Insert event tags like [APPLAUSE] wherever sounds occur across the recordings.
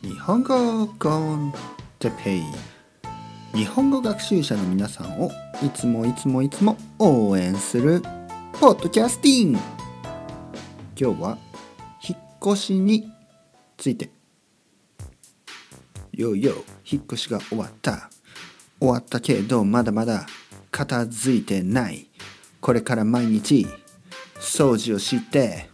日本語コンテペイ日本語学習者の皆さんをいつもいつもいつも応援するポッドキャスティング。今日は引っ越しについて。よいよ引っ越しが終わった。終わったけどまだまだ片付いてない。これから毎日掃除をして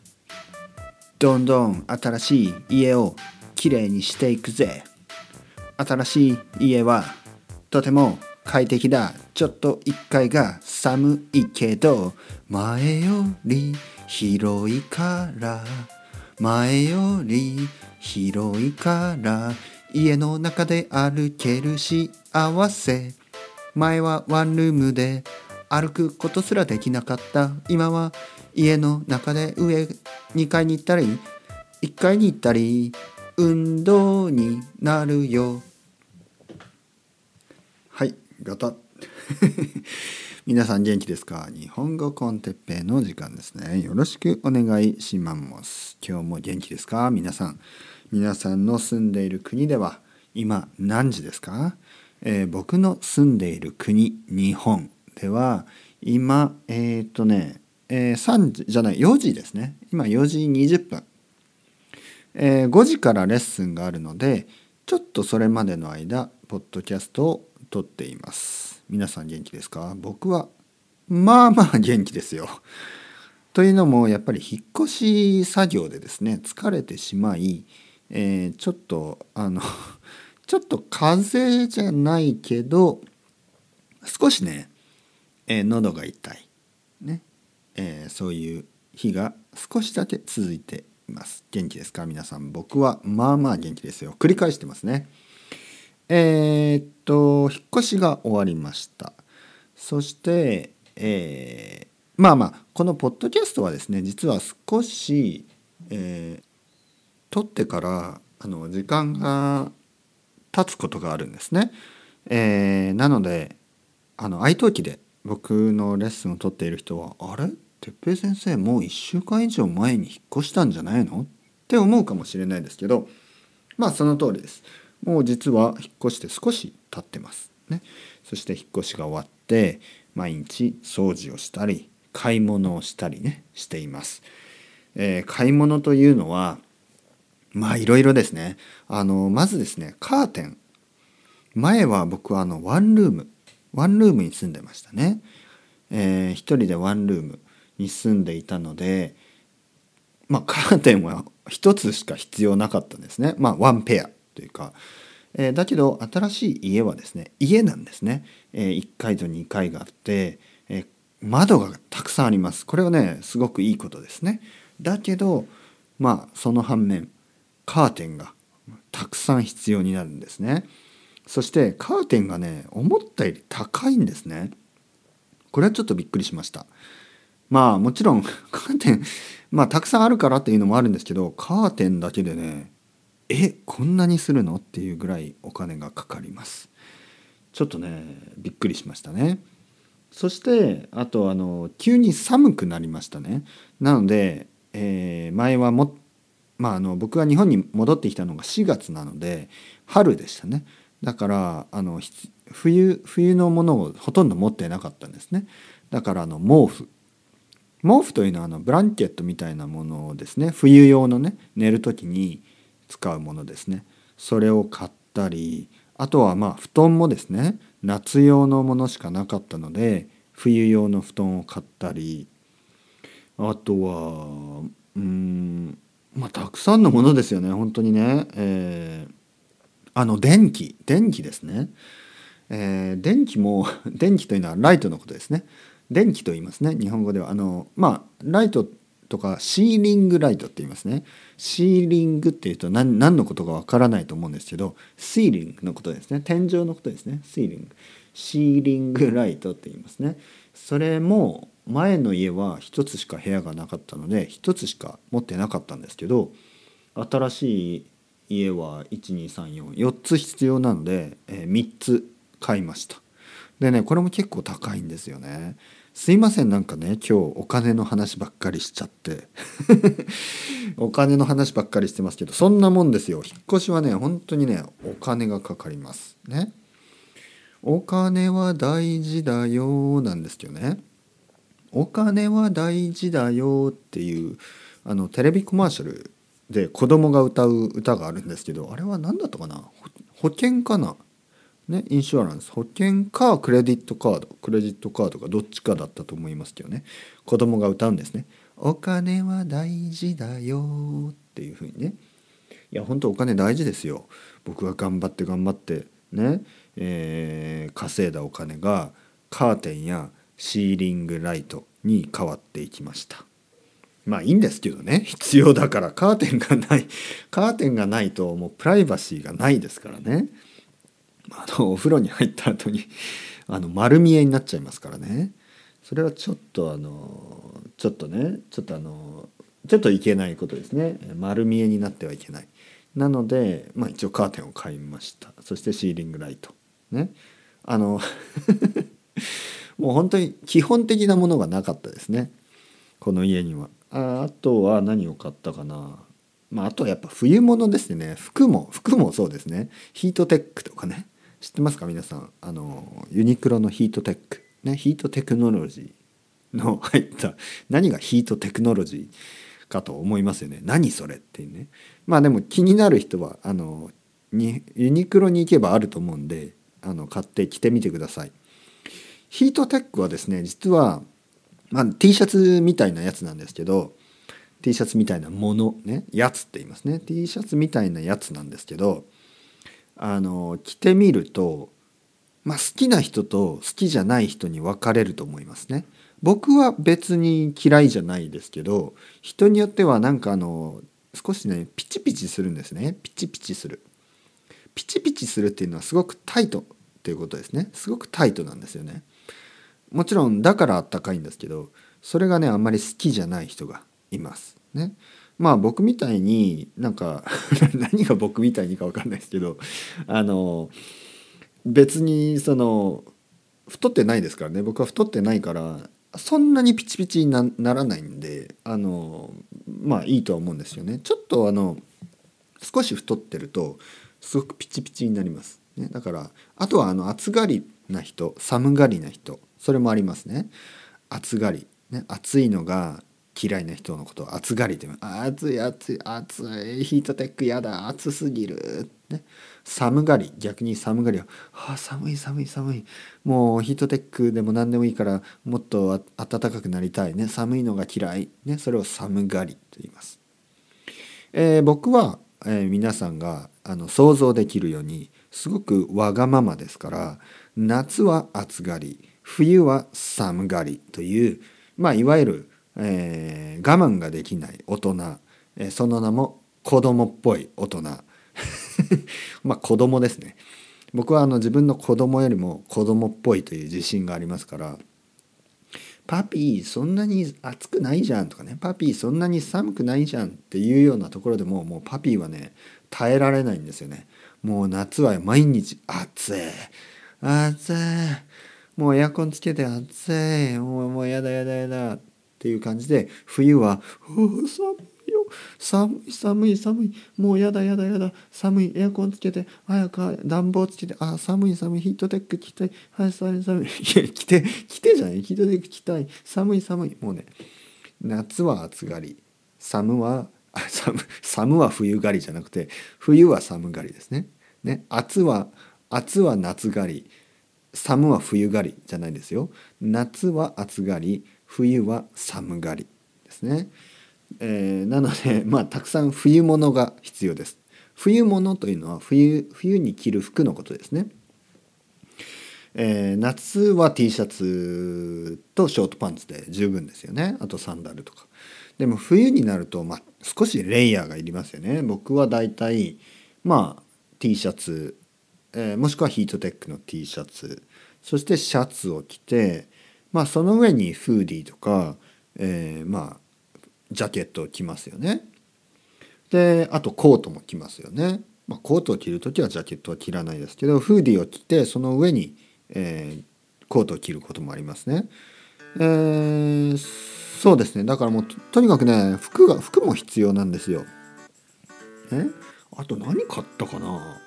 どんどん新しい家をきれいにしていくぜ。新しい家はとても快適だ。ちょっと1階が寒いけど前より広いから前より広いから家の中で歩ける幸せ。前はワンルームで歩くことすらできなかった。今は家の中で上2階に行ったり1階に行ったり運動になるよ。はいガタ [LAUGHS] 皆さん元気ですか？日本語コンテッペイの時間ですね。よろしくお願いします。今日も元気ですか？皆さん。皆さんの住んでいる国では今何時ですか、えー、僕の住んでいる国日本では今えっ、とね、えー、3時じゃない4時ですね。今4時20分。えー、5時からレッスンがあるのでちょっとそれまでの間ポッドキャストを撮っています。皆さん元気ですか？僕はまあまあ元気ですよ。というのもやっぱり引っ越し作業でですね疲れてしまい、えー、ちょっとあの [LAUGHS] ちょっと風邪じゃないけど少しね、えー、喉が痛い。ね、えー、そういう日が少しだけ続いてます。元気ですか？皆さん僕はまあまあ元気ですよ。繰り返してますね。えー、っと引っ越しが終わりました。そしてえー、まあまあこのポッドキャストはですね実は少し、えー、撮ってからあの時間が経つことがあるんですね、えー、なのであの愛登記で僕のレッスンを取っている人はあれ？哲平先生もう1週間以上前に引っ越したんじゃないの？って思うかもしれないですけどまあその通りです。もう実は引っ越して少し経ってます。ね、そして引っ越しが終わって毎日掃除をしたり買い物をしたりねしています。えー、買い物というのはまあいろいろですね。あのまずですねカーテン前は僕はあのワンルームワンルームに住んでましたね。えー、一人でワンルームに住んでいたのでまあカーテンは一つしか必要なかったんですね。まあワンペアというか、えー、だけど新しい家はですね家なんですね、えー、1階と2階があって、えー、窓がたくさんあります。これはねすごくいいことですね。だけどまあその反面カーテンがたくさん必要になるんですね。そしてカーテンがね思ったより高いんですね。これはちょっとびっくりしました。まあもちろん [LAUGHS] カーテンまあたくさんあるからっていうのもあるんですけどカーテンだけでねえこんなにするのっていうぐらいお金がかかります。ちょっとねびっくりしましたね。そしてあとあの急に寒くなりましたね。なので、えー、前はもまああの僕が日本に戻ってきたのが4月なので春でしたね。だからあの冬冬のものをほとんど持ってなかったんですね。だからあの毛布。毛布というのはあのブランケットみたいなものをですね。冬用のね寝る時に使うものですね。それを買ったりあとはまあ布団もですね夏用のものしかなかったので冬用の布団を買ったりあとはうんまあたくさんのものですよね。本当にね、えー、あの電気電気ですね、えー、電気も [LAUGHS] 電気というのはライトのことですね。電気と言いますね。日本語では。あのまあライトとかシーリングライトって言いますね。シーリングっていうと何何のことかわからないと思うんですけどシーリングのことですね。天井のことですね。シーリング。シーリングライトって言いますね。それも前の家は1つしか部屋がなかったので1つしか持ってなかったんですけど新しい家は12344つ必要なので、えー、3つ買いました。でねこれも結構高いんですよね。すいませんなんかね今日お金の話ばっかりしちゃって。[LAUGHS] お金の話ばっかりしてますけどそんなもんですよ。引っ越しはね本当にねお金がかかります。ね。お金は大事だよなんですけどね。お金は大事だよっていうあのテレビコマーシャルで子供が歌う歌があるんですけどあれは何だったかな？保険かな？ね、インシュアランス保険かクレジットカードクレジットカードかどっちかだったと思いますけどね。子供が歌うんですね「お金は大事だよ」っていうふうにね。いや本当お金大事ですよ。僕が頑張って頑張ってね、えー、稼いだお金がカーテンやシーリングライトに変わっていきました。まあいいんですけどね。必要だから。カーテンがないカーテンがないともうプライバシーがないですからね。あのお風呂に入った後にあの丸見えになっちゃいますからね。それはちょっとあのちょっとねちょっとあのちょっといけないことですね。丸見えになってはいけない。なので、まあ、一応カーテンを買いました。そしてシーリングライト。ね。あの [LAUGHS] もう本当に基本的なものがなかったですね。この家には。ああとは何を買ったかな。まあ、あとはやっぱ冬物ですね。服も服もそうですね。ヒートテックとかね。知ってますか？皆さん。あのユニクロのヒートテック。ねヒートテクノロジーの入った何がヒートテクノロジーかと思いますよね。何それっていうね。まあでも気になる人はあのにユニクロに行けばあると思うんであの買って着てみてください。ヒートテックはですね実は、まあ、T シャツみたいなやつなんですけど T シャツみたいなものねやつって言いますね。T シャツみたいなやつなんですけどあの着てみると、まあ、好きな人と好きじゃない人に分かれると思いますね。僕は別に嫌いじゃないですけど人によってはなんかあの少しねピチピチするんですねピチピチする。ピチピチするっていうのはすごくタイトっていうことですねすごくタイトなんですよね。もちろんだからあったかいんですけどそれがねあんまり好きじゃない人がいます。ね。まあ僕みたいになんか [LAUGHS] 何が僕みたいにか分かんないですけどあの別にその太ってないですからね。僕は太ってないからそんなにピチピチにならないんであのまあいいとは思うんですよね。ちょっとあの少し太ってるとすごくピチピチになります、ね、だからあとはあの暑がりな人寒がりな人それもありますね。暑がり、ね、暑いのが嫌いな人のことを暑がりで暑い暑い暑いヒートテックやだ暑すぎる、ね、寒がり逆に寒がり。は、はあ、寒い寒い寒い。もうヒートテックでも何でもいいからもっと暖かくなりたいね。寒いのが嫌い、ね、それを寒がりと言います、えー、僕は、えー、皆さんがあの想像できるようにすごくわがままですから夏は暑がり冬は寒がりというまあいわゆるえー、我慢ができない大人、えー、その名も子供っぽい大人。[LAUGHS] まあ子供ですね。僕はあの自分の子供よりも子供っぽいという自信がありますから「パピーそんなに暑くないじゃん」とかね「パピーそんなに寒くないじゃん」っていうようなところでももうパピーはね耐えられないんですよね。もう夏は毎日暑い。暑い。もうエアコンつけて暑い。もうもうやだやだやだ。っていう感じで冬は「寒いよ。寒い寒い寒い。もうやだやだやだ。寒い。エアコンつけて早く暖房つけて。あ寒い寒い。ヒートテック着たいはい寒い寒い。[LAUGHS] いや着て着てじゃない。ヒートテック着たい。寒い寒い。もうね夏は暑がり。寒はあ寒寒は冬狩りじゃなくて冬は寒がりですね。ね暑は暑は夏狩り。寒は冬狩りじゃないですよ。夏は暑がり冬は寒がりですね。えー、なので、[LAUGHS] まあ、たくさん冬物が必要です。冬物というのは冬冬に着る服のことですね。えー、夏は T シャツとショートパンツで十分ですよねあとサンダルとかでも冬になると、まあ、少しレイヤーがいりますよね僕はだいたいまあ T シャツ、えー、もしくはヒートテックの T シャツそしてシャツを着てまあその上にフーディーとか、えー、まあジャケットを着ますよね。であとコートも着ますよね。まあ、コートを着る時はジャケットは着らないですけどフーディーを着てその上に、えー、コートを着ることもありますね。えー、そうですねだからもうととにかくね服が服も必要なんですよえ？あと何買ったかな？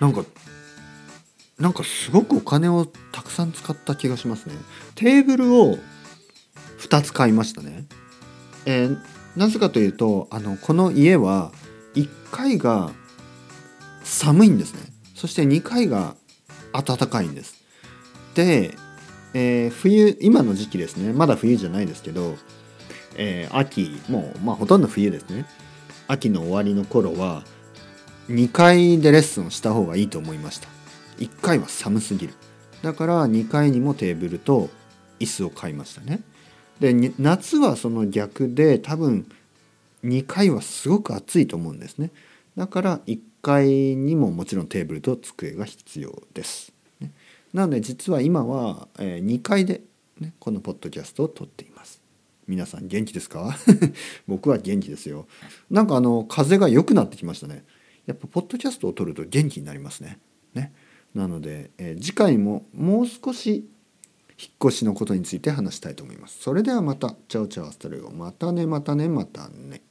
なんかなんかすごくお金をたくさん使った気がしますね。テーブルを2つ買いましたね。えーなぜかというとあのこの家は1階が寒いんですね。そして2階が暖かいんです。で、えー冬今の時期ですね。まだ冬じゃないですけど、えー秋もうまあほとんど冬ですね。秋の終わりの頃は2階でレッスンをした方がいいと思いました。1階は寒すぎる。だから2階にもテーブルと椅子を買いましたね。で夏はその逆で多分2階はすごく暑いと思うんですね。だから1階にももちろんテーブルと机が必要です、なので実は今は、2階で、ね、このポッドキャストを撮っています。皆さん元気ですか？[LAUGHS] 僕は元気ですよ。なんかあの風が良くなってきましたね。やっぱポッドキャストを撮ると元気になりますねねなので、えー次回ももう少し引っ越しのことについて話したいと思います。それではまた。 Ciao ciao hasta luego。またねまたねまたね。